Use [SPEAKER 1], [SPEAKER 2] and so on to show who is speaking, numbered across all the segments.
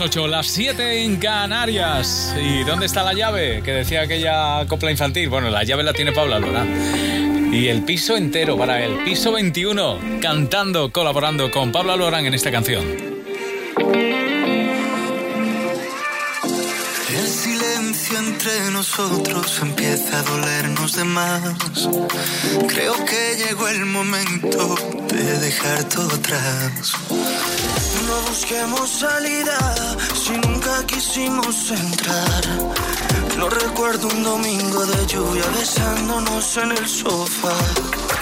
[SPEAKER 1] las 8, las 7 en Canarias. ¿Y dónde está la llave? Que decía aquella copla infantil. Bueno, la llave la tiene Paula Lora. Y el piso entero para el piso 21, cantando, colaborando con Pablo Lorán en esta canción.
[SPEAKER 2] El silencio entre nosotros empieza a dolernos de más. Creo que llegó el momento de dejar todo atrás. No busquemos salida si nunca quisimos entrar. No recuerdo un domingo de lluvia besándonos en el sofá.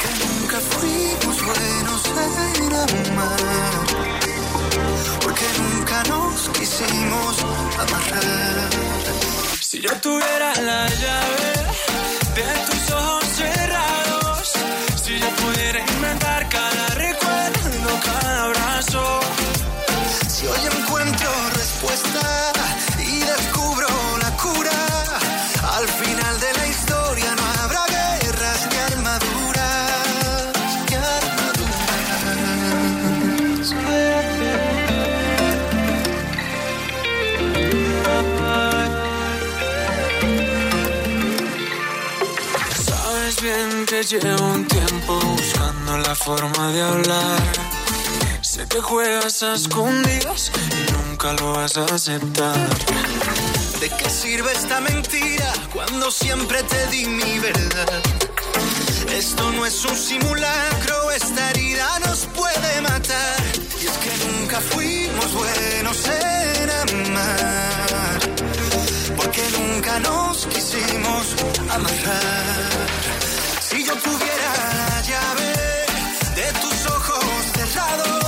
[SPEAKER 2] Que nunca fuimos buenos en amar. Porque nunca nos quisimos amarrar. Si yo tuviera la llave de tus ojos cerrados, si yo pudiera inventar cada recuerdo, cada abrazo y descubro la cura, al final de la historia no habrá guerras ni armaduras, ni armaduras. Sabes bien que llevo un tiempo buscando la forma de hablar. Sé que juegas a escondidas nunca lo vas a aceptar. ¿De qué sirve esta mentira cuando siempre te di mi verdad? Esto no es un simulacro, esta herida nos puede matar. Y es que nunca fuimos buenos en amar. Porque nunca nos quisimos amarrar. Si yo tuviera la llave de tus ojos cerrados,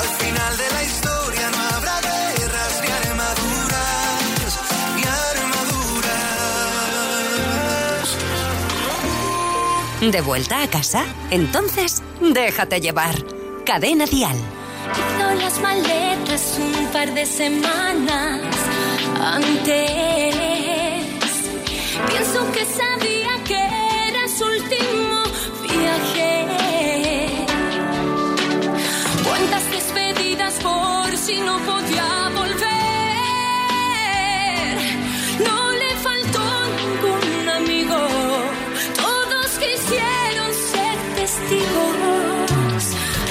[SPEAKER 2] al final de la historia no habrá guerras ni armaduras, ni armaduras.
[SPEAKER 3] ¿De vuelta a casa? Entonces, déjate llevar. Cadena Dial.
[SPEAKER 4] Hizo las maletas un par de semanas antes. Pienso que sabía que era su último viaje. Cuántas por si no podía volver. No le faltó ningún amigo. Todos quisieron ser testigos.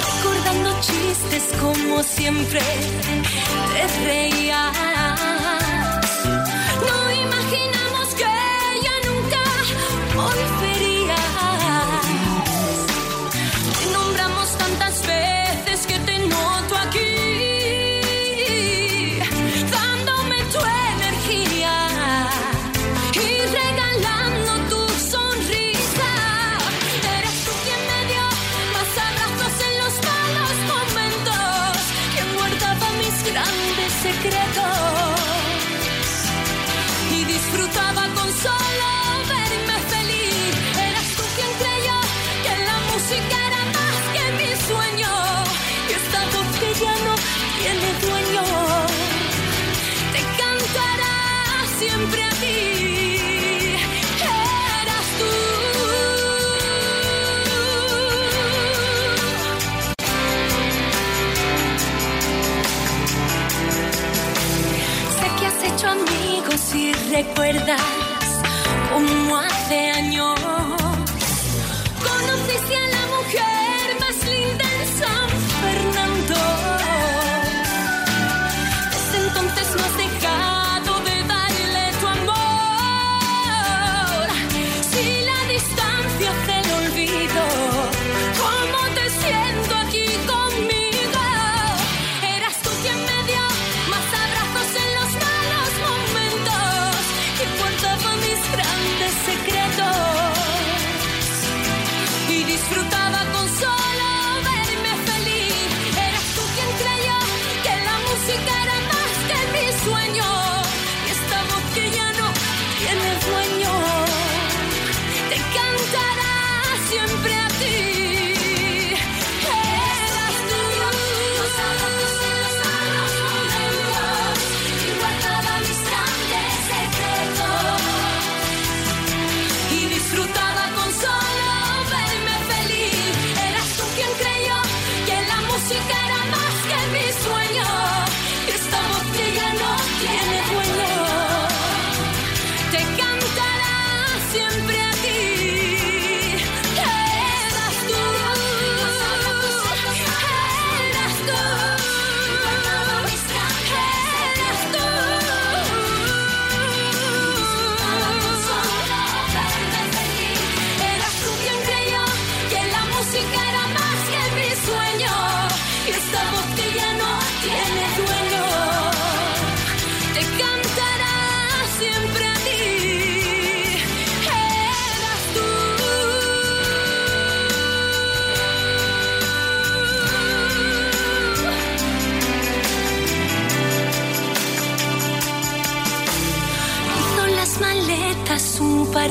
[SPEAKER 4] Recordando chistes como siempre te reías. Recuerdas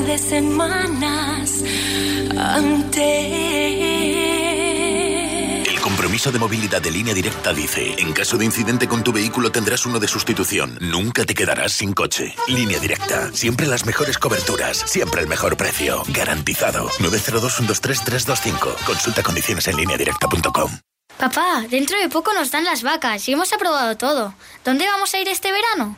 [SPEAKER 4] de semanas antes.
[SPEAKER 5] El compromiso de movilidad de línea directa dice, en caso de incidente con tu vehículo tendrás uno de sustitución. Nunca te quedarás sin coche. Línea directa, siempre las mejores coberturas, siempre el mejor precio. Garantizado. 902-123-325. Consulta condiciones en línea directa.com.
[SPEAKER 6] Papá, dentro de poco nos dan las vacas y hemos aprobado todo. ¿Dónde vamos a ir este verano?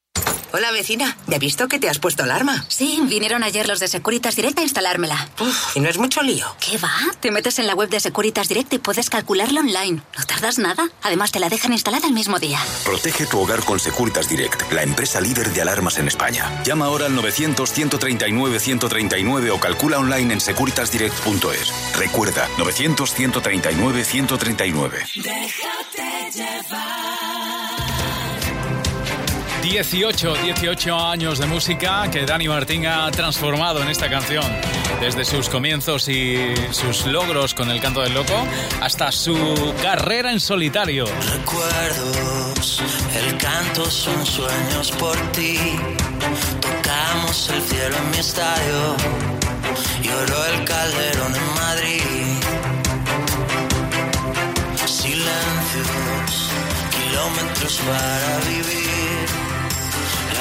[SPEAKER 7] Hola vecina, ¿ya he visto que te has puesto alarma?
[SPEAKER 8] Sí, vinieron ayer los de Securitas Direct a instalármela.
[SPEAKER 7] Uf, ¿Y no es mucho lío?
[SPEAKER 8] ¿Qué va? Te metes en la web de Securitas Direct y puedes calcularlo online. No tardas nada. Además te la dejan instalada el mismo día.
[SPEAKER 9] Protege tu hogar con Securitas Direct, la empresa líder de alarmas en España. Llama ahora al 900-139-139 o calcula online en securitasdirect.es. Recuerda, 900-139-139.
[SPEAKER 4] Déjate llevar.
[SPEAKER 1] 18, 18 años de música que Dani Martín ha transformado en esta canción. Desde sus comienzos y sus logros con el canto del loco hasta su carrera en solitario.
[SPEAKER 10] Recuerdos, el canto son sueños por ti. Tocamos el cielo en mi estadio. Lloró el calderón en Madrid. Silencios, kilómetros para vivir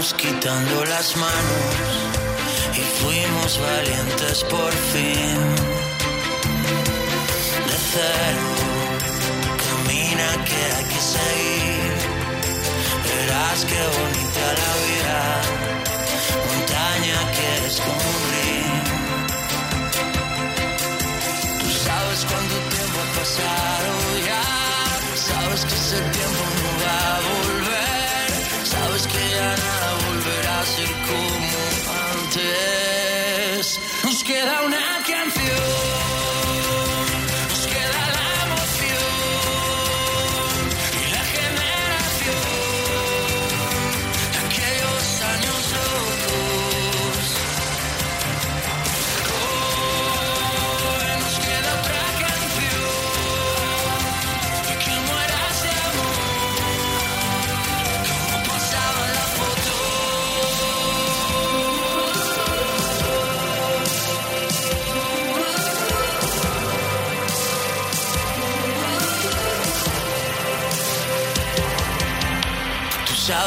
[SPEAKER 10] Quitando las manos y fuimos valientes por fin. De cero, camina que hay que seguir. Verás qué bonita la vida, montaña que río. Tú sabes cuánto tiempo ha pasado ya, sabes que ese tiempo no va a volver, sabes que ya nada volverá a ser como antes. Nos queda una canción,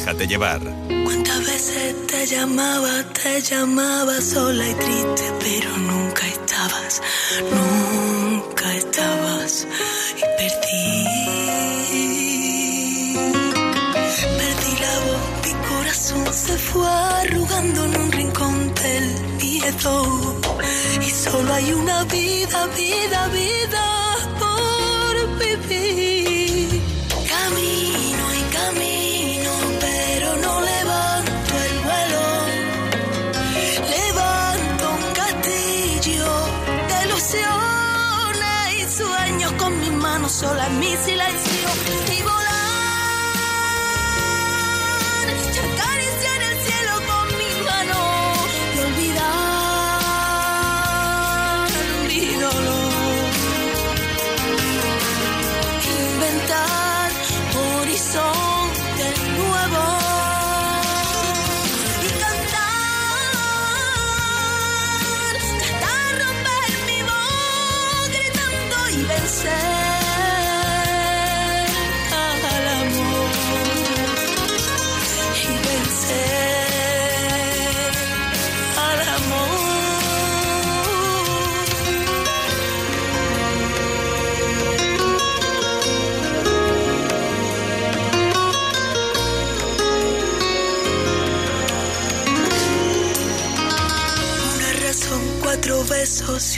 [SPEAKER 11] Déjate llevar.
[SPEAKER 12] ¿Cuántas veces te llamaba, te llamaba sola y triste, pero nunca estabas, nunca estabas y perdí. Perdí la voz, mi corazón se fue arrugando en un rincón del miedo. Y solo hay una vida, vida, vida por vivir. Sola mi silencio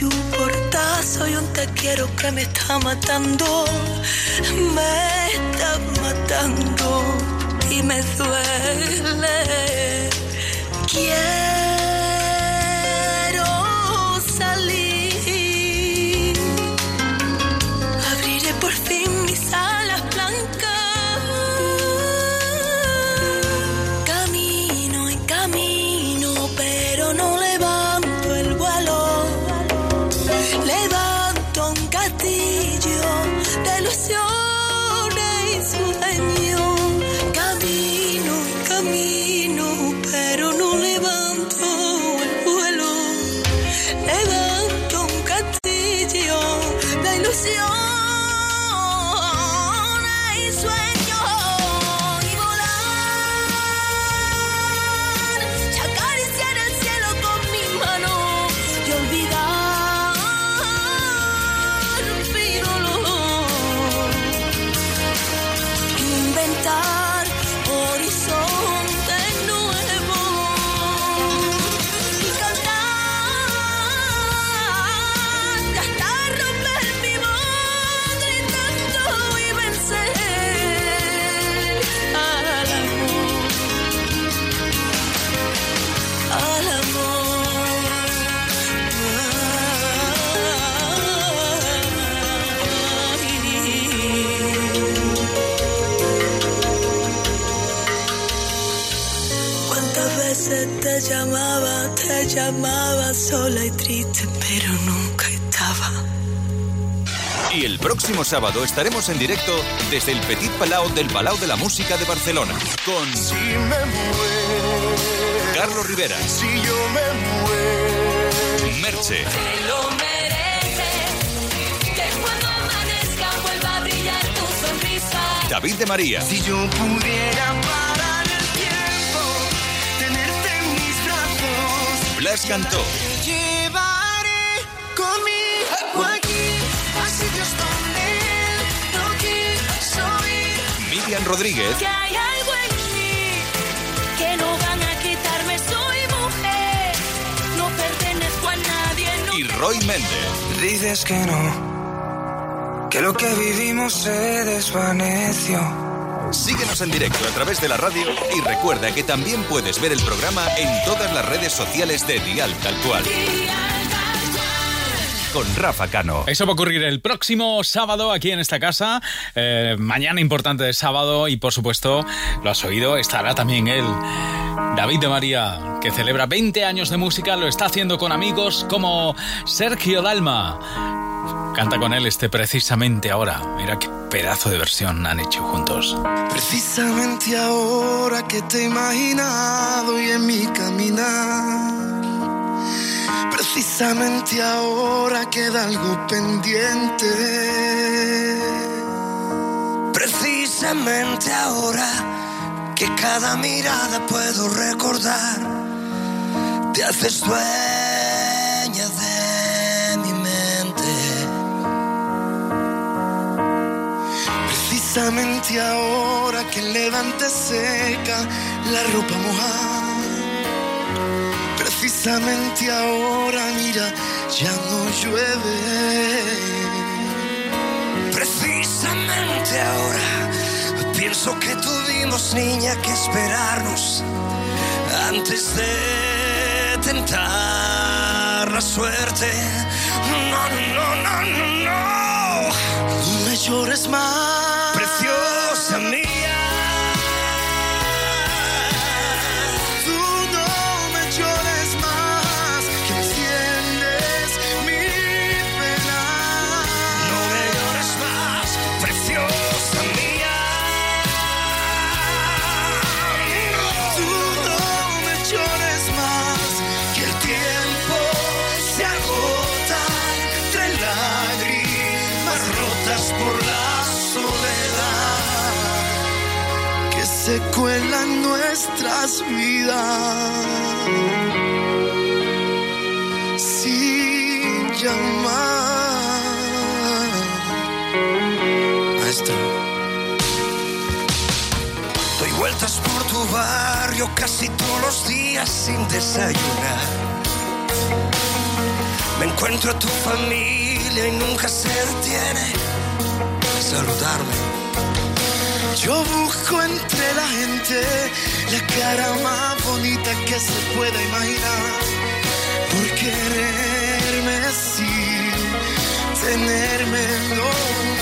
[SPEAKER 12] y un portazo un te quiero que me está matando, me está matando y me duele. Quiero
[SPEAKER 11] sábado estaremos en directo desde el Petit Palau del Palau de la Música de Barcelona con Carlos Rivera,
[SPEAKER 2] Si yo me muero.
[SPEAKER 11] Merche,
[SPEAKER 4] Te lo mereces. Que cuando amanezca vuelva a brillar tu sonrisa.
[SPEAKER 11] David de María,
[SPEAKER 2] Si yo pudiera parar el tiempo, tenerte en mis brazos.
[SPEAKER 11] Blas Cantó, Miriam Rodríguez
[SPEAKER 4] Que hay algo en mí que no van a quitarme. Soy mujer, no pertenezco a nadie. No
[SPEAKER 11] y Roy Méndez.
[SPEAKER 2] Dices que no, que lo que vivimos se desvaneció.
[SPEAKER 11] Síguenos en directo a través de la radio y recuerda que también puedes ver el programa en todas las redes sociales de Dial Tal Cual. Con Rafa Cano.
[SPEAKER 1] Eso va a ocurrir el próximo sábado aquí en esta casa. Eh, mañana importante de sábado y por supuesto, lo has oído, estará también él, David de María, que celebra 20 años de música, lo está haciendo con amigos como Sergio Dalma. Canta con él este precisamente ahora. Mira qué pedazo de versión han hecho juntos.
[SPEAKER 2] Precisamente ahora que te he imaginado y en mi caminar. Precisamente ahora queda algo pendiente. Precisamente ahora
[SPEAKER 11] que cada mirada puedo recordar. Te haces dueña de mi mente. Precisamente ahora que levantes seca la ropa mojada. Precisamente ahora, mira, ya no llueve. Precisamente ahora pienso que tuvimos niña que esperarnos antes de tentar la suerte. No, no, no, no, no. No me llores más, preciosa mía. Por la soledad que se cuela nuestras vidas sin llamar. Maestro. Doy vueltas por tu barrio casi todos los días sin desayunar. Me encuentro a tu familia y nunca se detiene saludarme. Yo busco entre la gente la cara más bonita que se pueda imaginar. Por quererme sin tenerme, no,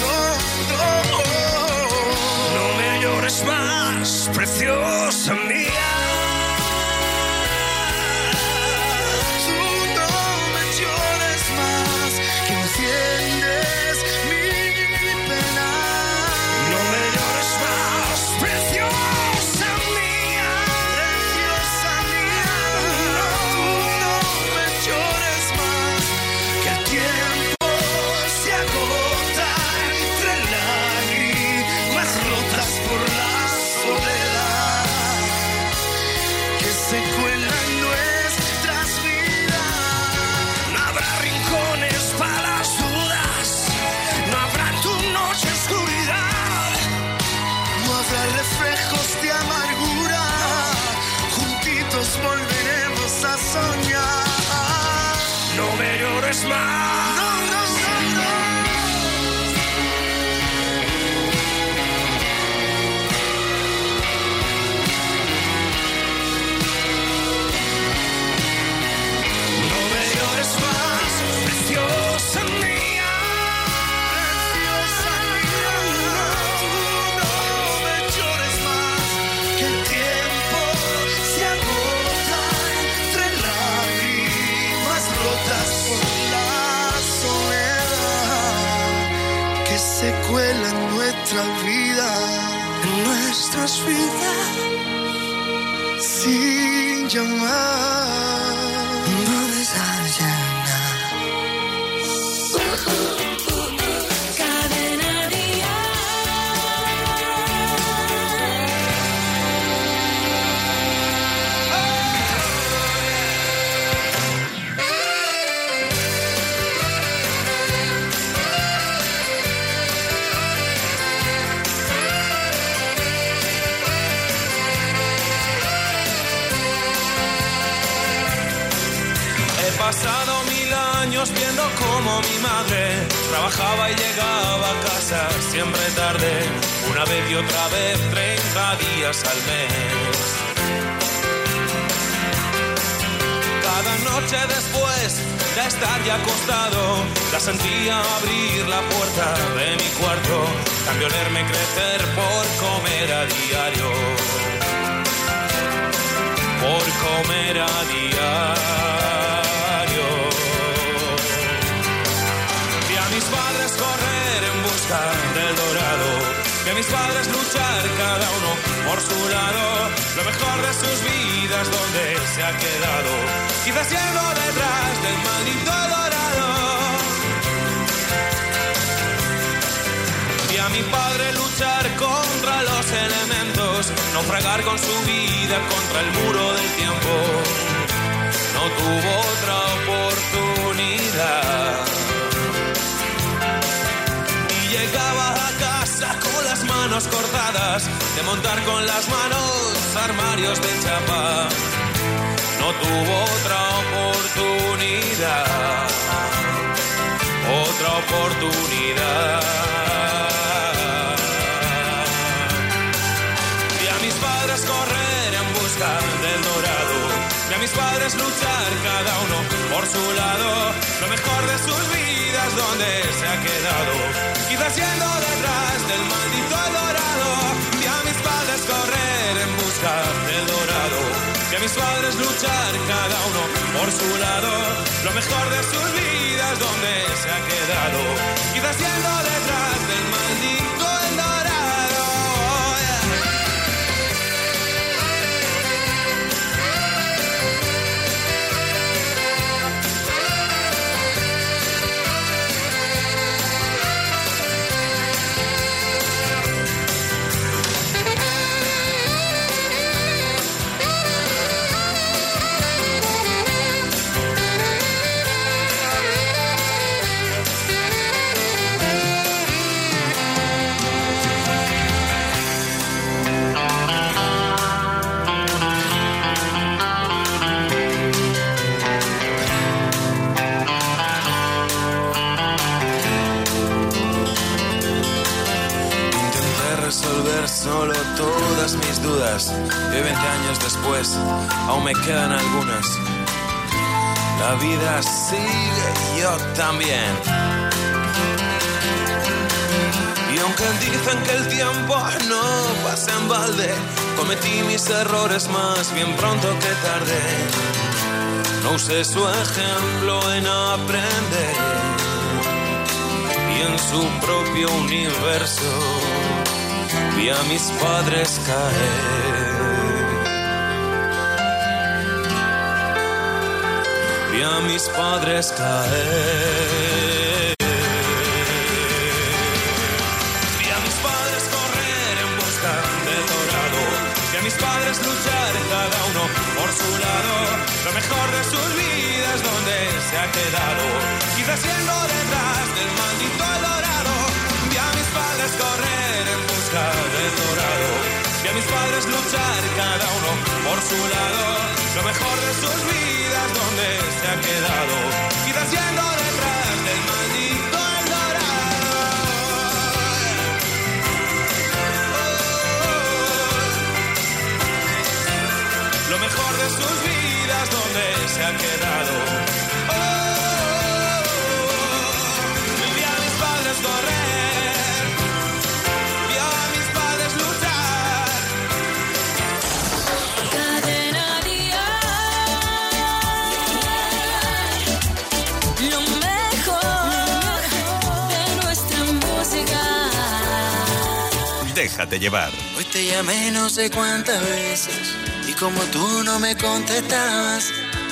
[SPEAKER 11] no, no. No me llores más, preciosa mía. Mi
[SPEAKER 13] padre luchar contra los elementos naufragar con su vida contra el muro del tiempo. No tuvo otra oportunidad. Y llegaba a casa con las manos cortadas, de montar con las manos armarios de chapa. No tuvo otra oportunidad. Otra oportunidad. Padres luchar cada uno por su lado. Lo mejor de sus vidas donde se ha quedado. Quizás yendo detrás del maldito dorado. Vi a mis padres correr en busca del dorado. Vi a mis padres luchar cada uno por su lado. Lo mejor de sus vidas donde se ha quedado. Quizás yendo detrás del maldito solo todas mis dudas y 20 años después aún me quedan algunas. La vida sigue yo también. Y aunque dicen que el tiempo no pasa en balde, cometí mis errores más bien pronto que tarde. No usé su ejemplo en aprender y en su propio universo vi a mis padres caer. Vi a mis padres caer. Vi a mis padres correr en busca del dorado. Vi a mis padres luchar cada uno por su lado. Lo mejor de sus vidas donde se ha quedado. Quizás siendo detrás del maldito dorado. Vi a mis padres correr a mis padres luchar cada uno por su lado. Lo mejor de sus vidas donde se ha quedado. Quizás siendo detrás del maldito el dorado. lo mejor de sus vidas donde se ha quedado.
[SPEAKER 14] Déjate llevar.
[SPEAKER 10] Hoy te llamé no sé cuántas veces y como tú no me contestabas,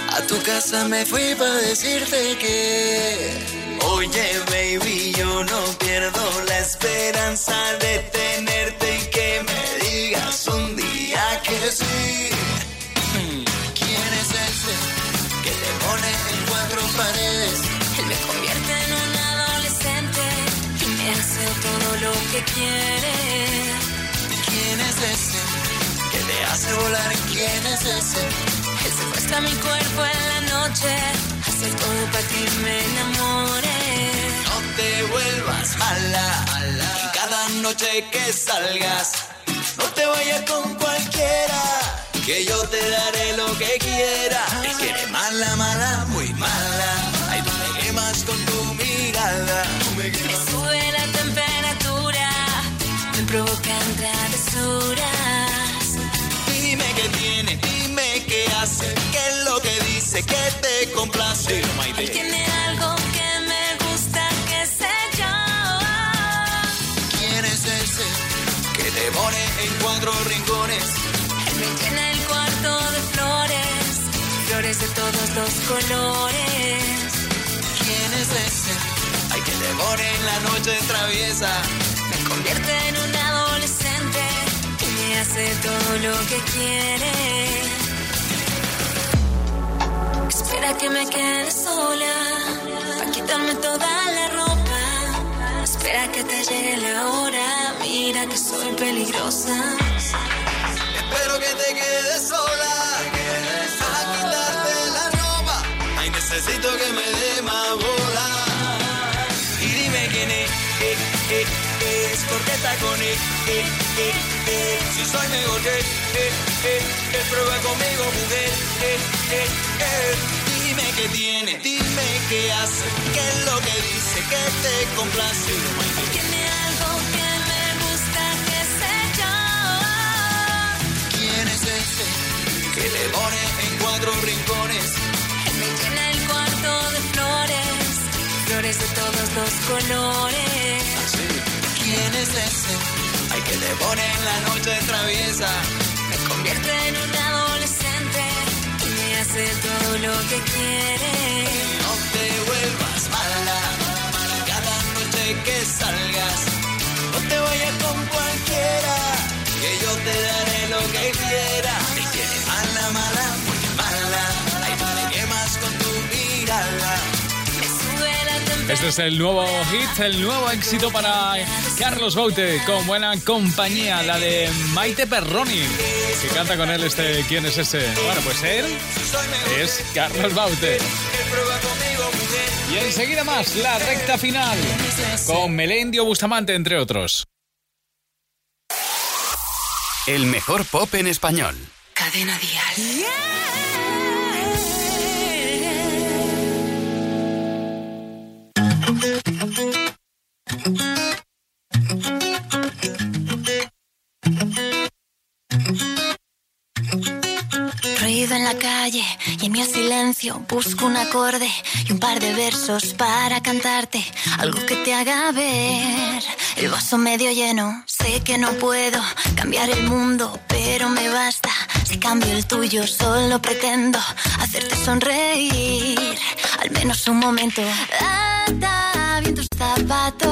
[SPEAKER 10] a tu casa me fui para decirte que, oye baby, yo no pierdo la esperanza de tenerte y que me digas un día que sí. ¿Quién es ese que te pone en cuatro paredes?
[SPEAKER 4] Él me convierte en un adolescente y me hace todo lo que quiere.
[SPEAKER 10] ¿Quién es ese que te hace volar? ¿Quién es ese?
[SPEAKER 4] Él secuestra mi cuerpo en la noche, hace todo para que me enamore.
[SPEAKER 10] No te vuelvas mala, y cada noche que salgas, no te vayas con cualquiera, que yo te daré lo que quiera. Es que eres mala, mala, muy mala. Ay, tú me quemas con tu mirada. Tú.
[SPEAKER 4] Provocan travesuras.
[SPEAKER 10] Dime qué tiene, dime qué hace, qué es lo que dice, que te complace.
[SPEAKER 4] Él tiene algo que me gusta, que sé yo.
[SPEAKER 10] ¿Quién es ese que te pone en cuatro rincones?
[SPEAKER 4] Él me llena el cuarto de flores, flores de todos los colores.
[SPEAKER 10] ¿Quién es ese? Ay, que te pone en la noche traviesa.
[SPEAKER 4] Convierte en un adolescente y me
[SPEAKER 15] hace todo lo que quiere. Espera que me quede sola, para quitarme toda la ropa. Espera que te llegue la hora, mira que soy peligrosa.
[SPEAKER 10] Espero que te quedes sola, para quitarte la ropa. Ay, necesito que me dé más bola.
[SPEAKER 16] Eh, porque está con él, eh, eh, eh. Si soy mejor que, eh, eh, eh, prueba conmigo, mujer, eh, eh, eh.
[SPEAKER 10] Dime qué tiene, dime qué hace, qué es lo que dice, que te complace.
[SPEAKER 15] Tiene algo que me gusta, que sé yo.
[SPEAKER 10] ¿Quién es ese que le pone en cuatro rincones?
[SPEAKER 15] Me llena el cuarto de flores, flores de todos los colores.
[SPEAKER 10] Le pone en la noche traviesa.
[SPEAKER 15] Me convierte en un adolescente y me hace todo lo que quiere.
[SPEAKER 10] No te vuelvas mala, cada noche que salgas. No te vayas con cualquiera, que yo te daré lo que quiera.
[SPEAKER 1] Este es el nuevo hit, el nuevo éxito para Carlos Baute con buena compañía, la de Maite Perroni, que canta con él este ¿Quién es ese? Bueno, pues él es Carlos Baute. Y enseguida más, la recta final, con Melendio Bustamante, entre otros.
[SPEAKER 17] El mejor pop en español.
[SPEAKER 18] Cadena Dial.
[SPEAKER 15] Ruido en la calle y en mi silencio busco un acorde y un par de versos para cantarte. Algo que te haga ver el vaso medio lleno. Sé que no puedo cambiar el mundo, pero me basta. Si cambio el tuyo, solo pretendo hacerte sonreír. Al menos un momento. Ata bien tus zapatos,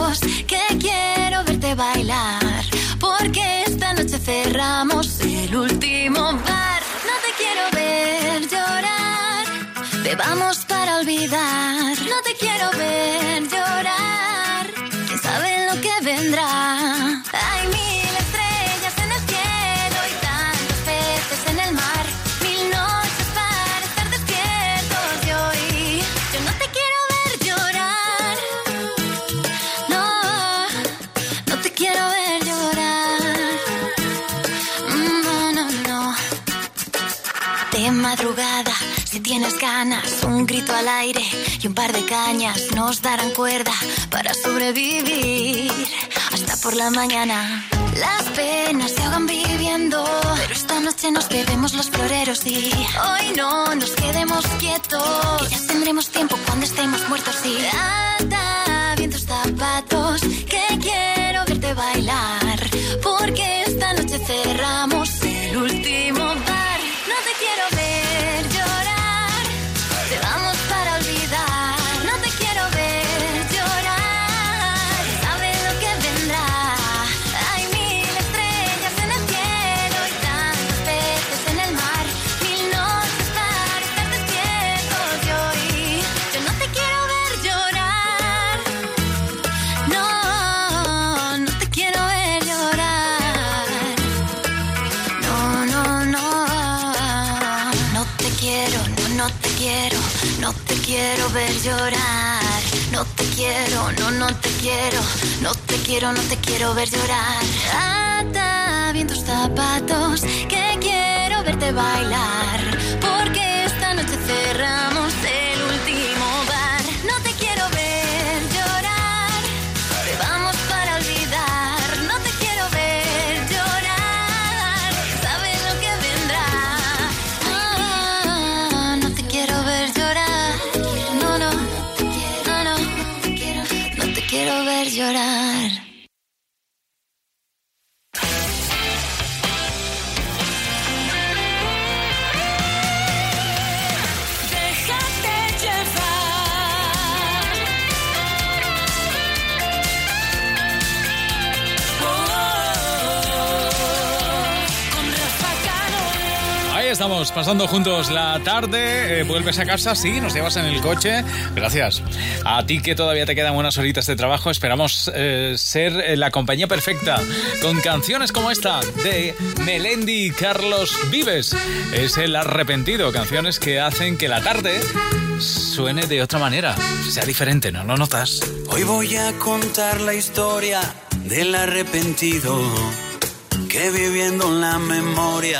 [SPEAKER 15] al aire y un par de cañas nos darán cuerda para sobrevivir hasta por la mañana. Las penas se ahogan viviendo, pero esta noche nos bebemos los floreros y hoy no nos quedemos quietos. Que ya tendremos tiempo cuando estemos muertos y ata bien zapatos, ver llorar. No te quiero, no, no te quiero. No te quiero, no te quiero ver llorar. Ata bien tus zapatos, que quiero verte bailar.
[SPEAKER 1] Pasando juntos la tarde. Eh, vuelves a casa, sí, nos llevas en el coche. Gracias. A ti que todavía te quedan unas horitas de trabajo, esperamos eh, ser la compañía perfecta con canciones como esta de Melendi Carlos Vives. Es el arrepentido, canciones que hacen que la tarde suene de otra manera, sea diferente, ¿no lo notas?
[SPEAKER 10] Hoy voy a contar la historia del arrepentido que viviendo en la memoria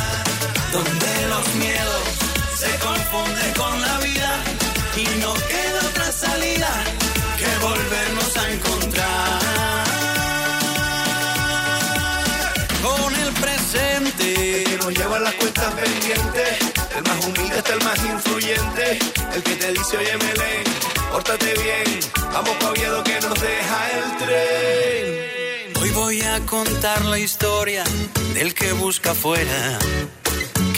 [SPEAKER 10] donde los miedos se confunden con la vida y no queda otra salida que volvernos a encontrar con el presente
[SPEAKER 19] que nos lleva las cuentas pendientes. El más humilde está el más influyente, el que te dice oye Melén, pórtate bien, vamos pa' Oviedo que nos deja el tren.
[SPEAKER 10] Hoy voy a contar la historia del que busca afuera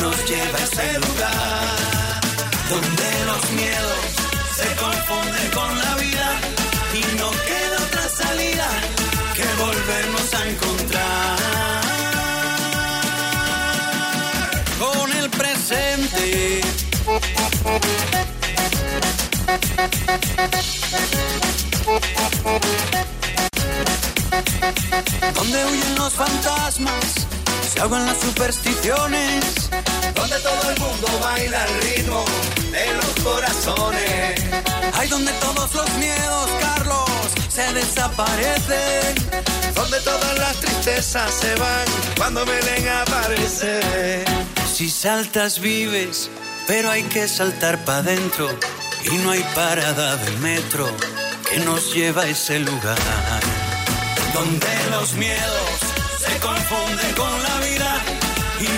[SPEAKER 10] nos lleva a ese lugar donde los miedos se confunden con la vida y no queda otra salida que volvernos a encontrar con el presente. Donde huyen los fantasmas, se ahogan las supersticiones.
[SPEAKER 19] Donde todo el mundo baila al ritmo de los corazones.
[SPEAKER 10] Hay donde todos los miedos, Carlos, se desaparecen.
[SPEAKER 19] Donde todas las tristezas se van cuando Belén aparece.
[SPEAKER 10] Si saltas vives, pero hay que saltar para adentro. Y no hay parada de metro que nos lleva a ese lugar. Donde los miedos se confunden con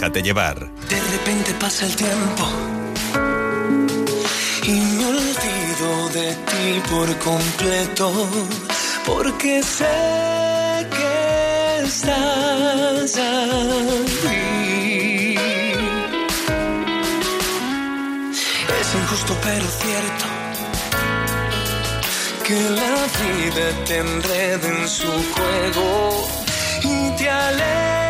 [SPEAKER 11] Déjate llevar.
[SPEAKER 19] De repente pasa el tiempo y me olvido de ti por completo, porque sé que estás aquí. Es injusto pero cierto que la vida te enrede en su juego y te aleje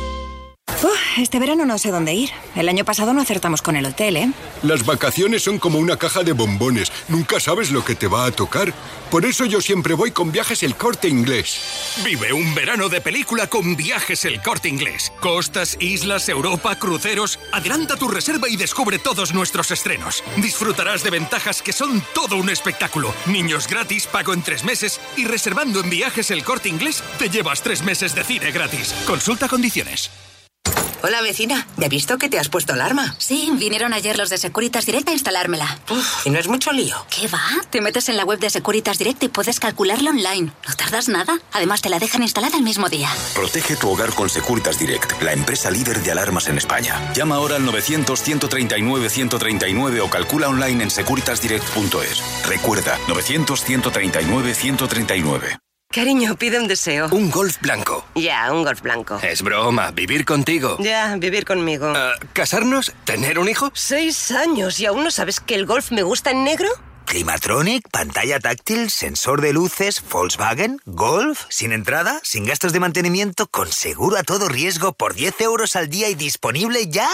[SPEAKER 18] Este verano no sé dónde ir. El año pasado no acertamos con el hotel, ¿eh?
[SPEAKER 20] Las vacaciones son como una caja de bombones. Nunca sabes lo que te va a tocar. Por eso yo siempre voy con viajes el corte inglés.
[SPEAKER 14] Vive un verano de película con viajes el corte inglés. Costas, islas, Europa, cruceros. Adelanta tu reserva y descubre todos nuestros estrenos. Disfrutarás de ventajas que son todo un espectáculo. Niños gratis, pago en tres meses y reservando en viajes el corte inglés te llevas tres meses de cine gratis. Consulta condiciones.
[SPEAKER 7] Hola vecina, ¿ya he visto que te has puesto alarma?
[SPEAKER 8] Sí, vinieron ayer los de Securitas Direct a instalármela.
[SPEAKER 7] Uf, y no es mucho lío.
[SPEAKER 8] ¿Qué va? Te metes en la web de Securitas Direct y puedes calcularlo online. No tardas nada. Además, te la dejan instalada el mismo día.
[SPEAKER 9] Protege tu hogar con Securitas Direct, la empresa líder de alarmas en España. Llama ahora al 900-139-139 o calcula online en securitasdirect.es. Recuerda, 900-139-139.
[SPEAKER 21] Cariño, pide un deseo.
[SPEAKER 22] Un golf blanco.
[SPEAKER 21] Ya, un golf blanco.
[SPEAKER 22] Es broma, vivir contigo.
[SPEAKER 21] Ya, vivir conmigo.
[SPEAKER 22] Ah, ¿Casarnos? ¿Tener un hijo?
[SPEAKER 21] Seis años y aún no sabes que el golf me gusta en negro.
[SPEAKER 23] Climatronic, pantalla táctil, sensor de luces, Volkswagen, Golf, sin entrada, sin gastos de mantenimiento, con seguro a todo riesgo por 10 euros al día y disponible ya.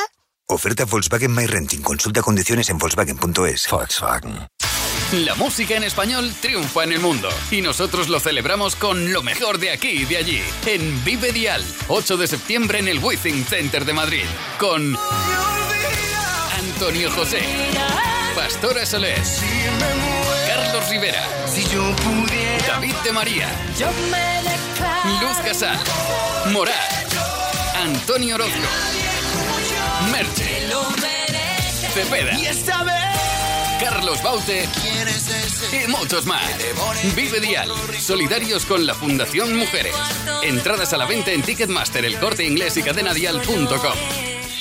[SPEAKER 9] Oferta Volkswagen My Renting. Consulta condiciones en Volkswagen.es.
[SPEAKER 17] Volkswagen. La música en español triunfa en el mundo y nosotros lo celebramos con lo mejor de aquí y de allí. En Vive Dial, 8 de septiembre en el Withing Center de Madrid, con Antonio José, Pastora Soler, Carlos Rivera, David de María, Luz Casal, Morat, Antonio Orozco, Merche, Cepeda. Carlos Baute y muchos más. Vive Dial, solidarios con la Fundación Mujeres. Entradas a la venta en Ticketmaster, el corte inglés y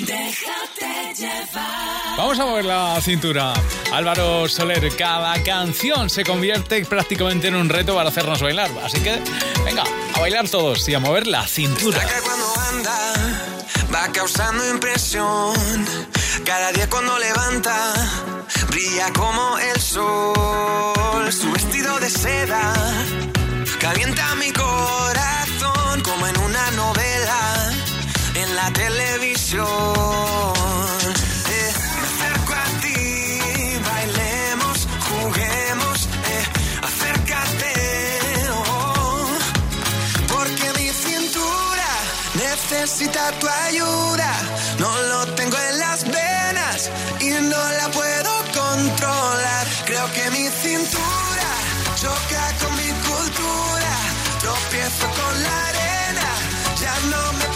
[SPEAKER 17] cadenadial.com.
[SPEAKER 1] Vamos a mover la cintura. Álvaro Soler, cada canción se convierte prácticamente en un reto para hacernos bailar. Así que, venga, a bailar todos y a mover la cintura.
[SPEAKER 19] Saca cuando anda, va causando impresión. Cada día cuando levanta, brilla como el sol. Su vestido de seda
[SPEAKER 2] Calienta mi corazón como en una novela la televisión. Eh, me acerco a ti, bailemos, juguemos, eh, acércate. oh, porque mi cintura necesita tu ayuda. No lo tengo en las venas y no la puedo controlar. Creo que mi cintura choca con mi cultura. Tropiezo con la arena, ya no me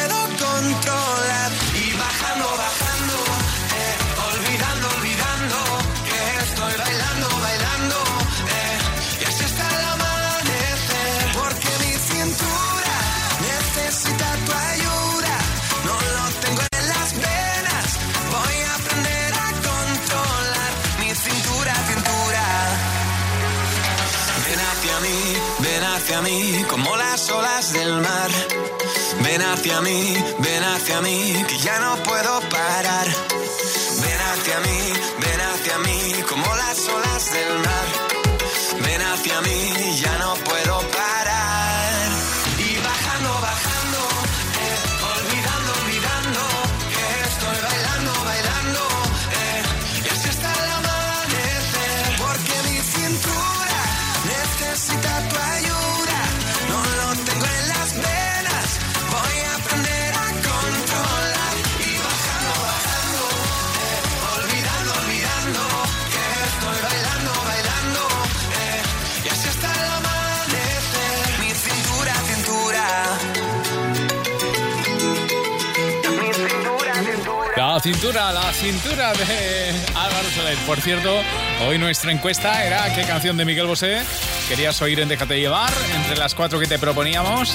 [SPEAKER 2] olas del mar. Ven hacia mí, ven hacia mí, que ya no puedo parar. Cintura.
[SPEAKER 1] La cintura, de Álvaro Soler. Por cierto, hoy nuestra encuesta era qué canción de Miguel Bosé querías oír en Déjate llevar, entre las cuatro que te proponíamos.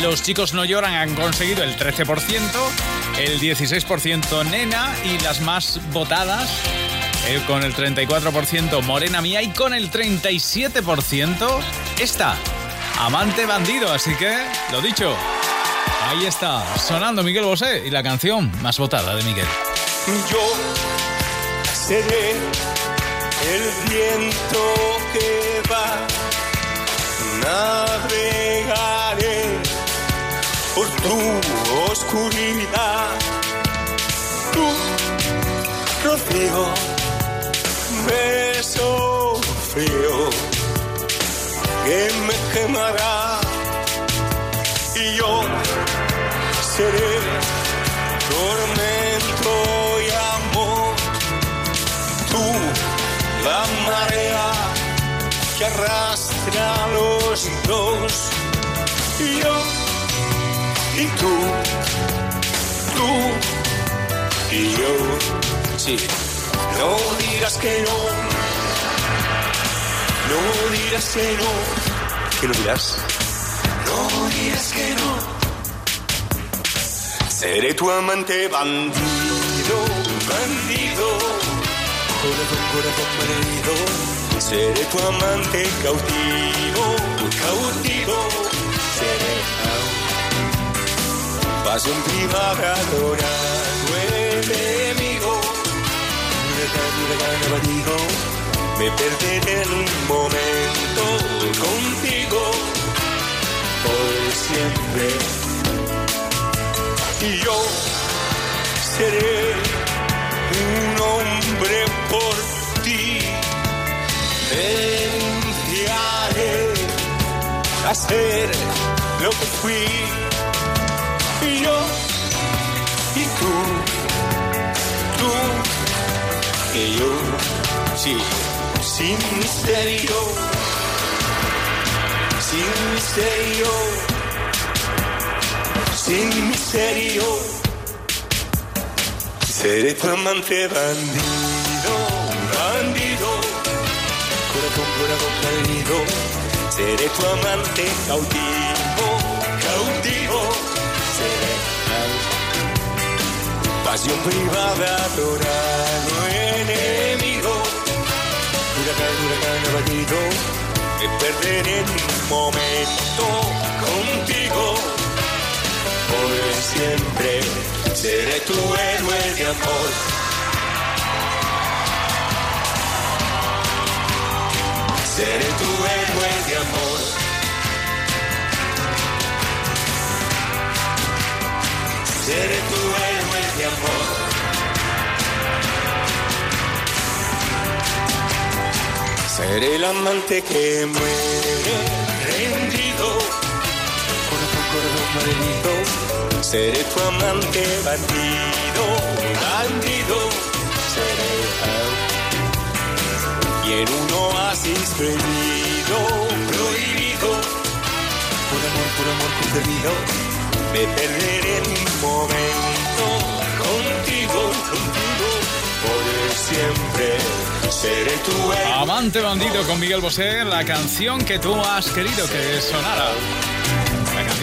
[SPEAKER 1] Los chicos no lloran han conseguido el 13%, el 16% Nena y las más votadas eh, con el 34% Morena Mía y con el 37% esta, Amante Bandido. Así que, lo dicho, ahí está, sonando Miguel Bosé y la canción más votada de Miguel.
[SPEAKER 19] Yo seré el viento que va, navegaré por tu oscuridad, tu rocío, beso frío que me quemará. Y yo seré tormento y amor. Tú, la marea que arrastra a los dos. Y yo, y tú, tú y yo. Sí, no digas que no. No digas que no. ¿Qué no dirás? No digas que no. Seré tu amante bandido, bandido, corazón, corazón malherido. Seré tu amante cautivo, cautivo. Seré pasión privada, adorado enemigo. Huracán, huracán, abatido. Me perderé en un momento contigo, por siempre y yo seré un hombre por ti. Renunciaré a ser lo que fui y yo y tú, tú y yo, sí, sin misterio, sin misterio sin misterio. Seré tu amante bandido, bandido, corazón, corazón perdido. Seré tu amante cautivo, cautivo. Seré pasión privada, adorado enemigo. Huracán, huracán abatido. Me perderé en un momento contigo. Por siempre seré tu héroe de amor. Seré tu héroe de amor. Seré tu héroe de amor. Seré el amante que muere rendido. Corazón, corazón malherido. Seré tu amante bandido, bandido. Seré y en un oasis prohibido, prohibido. Por amor, por amor concebido, me perderé en un momento contigo, contigo. Por siempre seré tu.
[SPEAKER 1] Amante bandido con Miguel Bosé, la canción que tú has querido que sonara.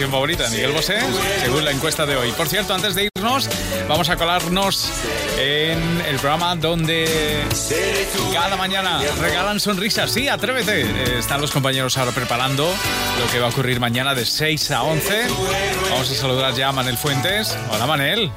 [SPEAKER 1] Favorita de Miguel Bosé, según la encuesta de hoy. Por cierto, antes de irnos, vamos a colarnos en el programa donde cada mañana regalan sonrisas. Sí, atrévete. Eh, Están los compañeros ahora preparando lo que va a ocurrir mañana de 6 a 11. Vamos a saludar ya a Manel Fuentes. Hola, Manel.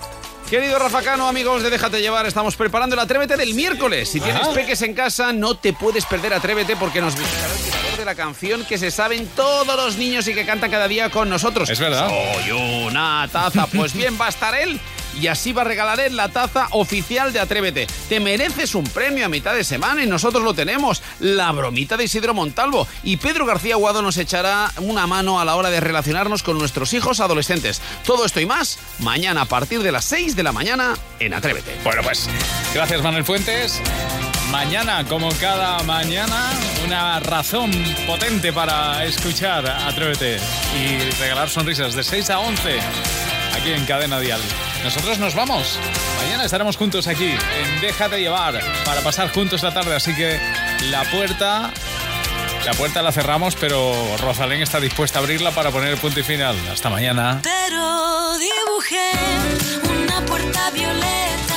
[SPEAKER 24] Querido Rafa Cano, amigos de Déjate Llevar, estamos preparando el Atrévete del miércoles. Si tienes
[SPEAKER 1] Ajá.
[SPEAKER 24] peques en casa, no te puedes perder Atrévete porque nos visitará el creador de la canción que se saben todos los niños y que cantan cada día con nosotros.
[SPEAKER 1] Es verdad.
[SPEAKER 24] Soy una taza. Pues bien, va a estar él y así va a regalar él la taza oficial de Atrévete. Te mereces un premio a mitad de semana y nosotros lo tenemos. La bromita de Isidro Montalvo. Y Pedro García Guado nos echará una mano a la hora de relacionarnos con nuestros hijos adolescentes. Todo esto y más mañana a partir de las 6 de la mañana en Atrévete.
[SPEAKER 1] Bueno, pues gracias Manuel Fuentes. Mañana, como cada mañana, una razón potente para escuchar Atrévete y regalar sonrisas de 6 a 11 aquí en Cadena Dial. Nosotros nos vamos. Mañana estaremos juntos aquí en Déjate llevar para pasar juntos la tarde, así que la puerta la puerta la cerramos, pero Rosalén está dispuesta a abrirla para poner el punto y final. Hasta mañana.
[SPEAKER 4] Pero dibujé una puerta violeta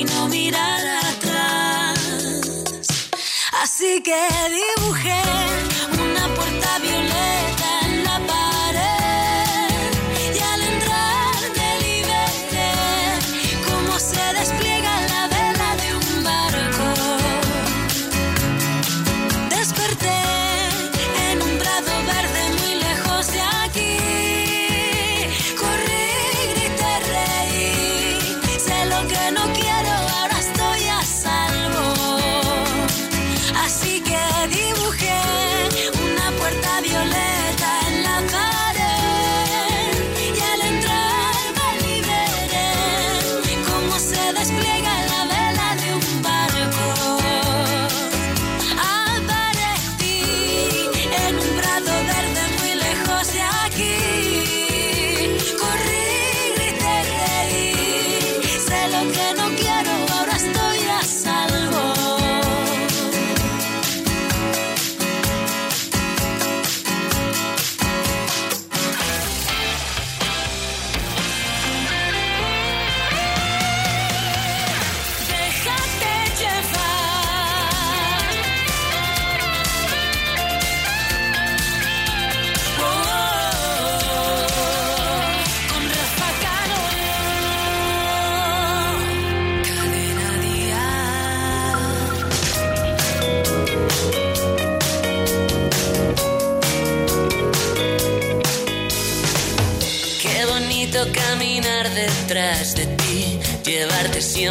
[SPEAKER 4] y no mirar atrás. Así que dibujé una puerta violeta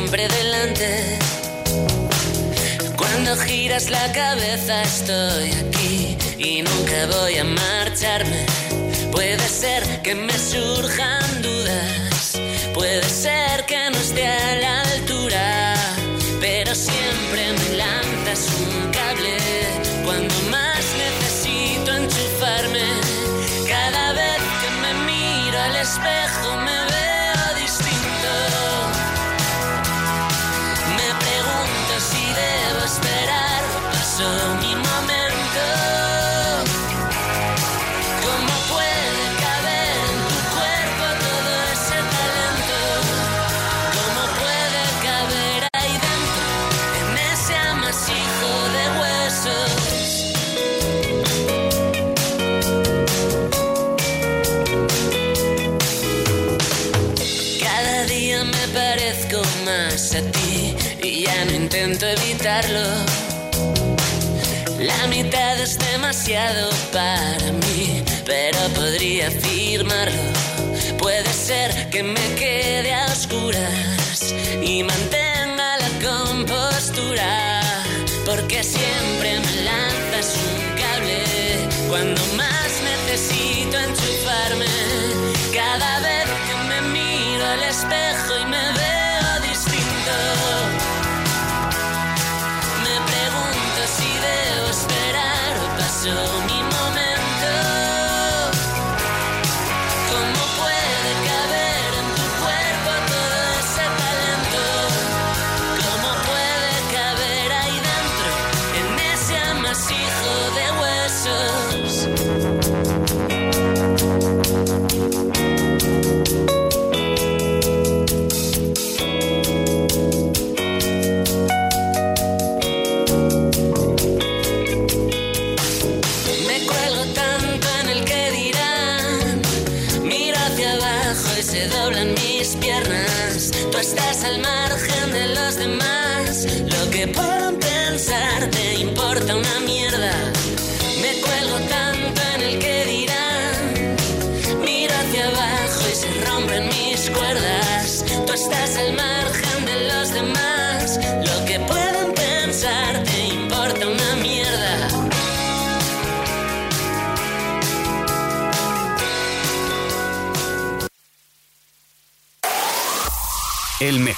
[SPEAKER 25] delante. Cuando giras la cabeza estoy aquí y nunca voy a marcharme. Puede ser que me surjan La mitad es demasiado para mí, pero podría firmarlo. Puede ser que me quede a oscuras y mantenga la compostura, porque siempre me lanzas un cable cuando más necesito en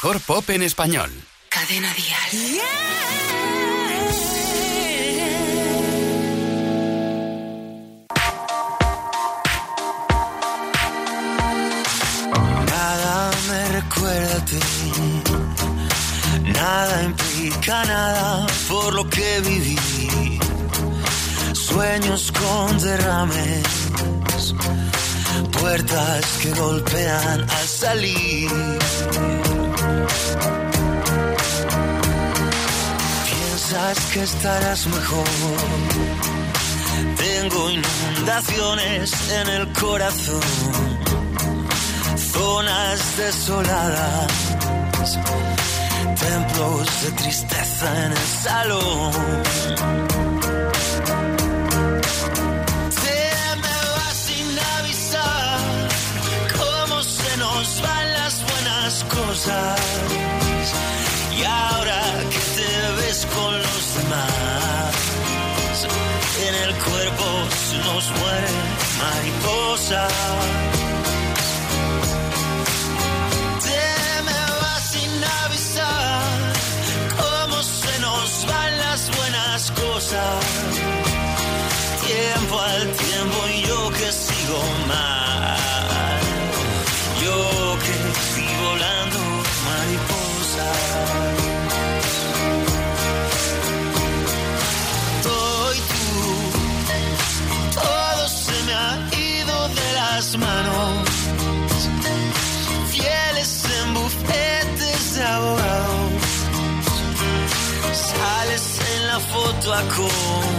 [SPEAKER 17] mejor pop en español.
[SPEAKER 4] Cadena Díaz.
[SPEAKER 10] Nada me recuerda a ti. Nada implica nada por lo que viví. Sueños con derrames. Puertas que golpean al salir Piensas que estarás mejor. Tengo inundaciones en el corazón, zonas desoladas, templos de tristeza en el salón. cosas y ahora que te ves con los demás, en el cuerpo se nos mueren mariposas. cool.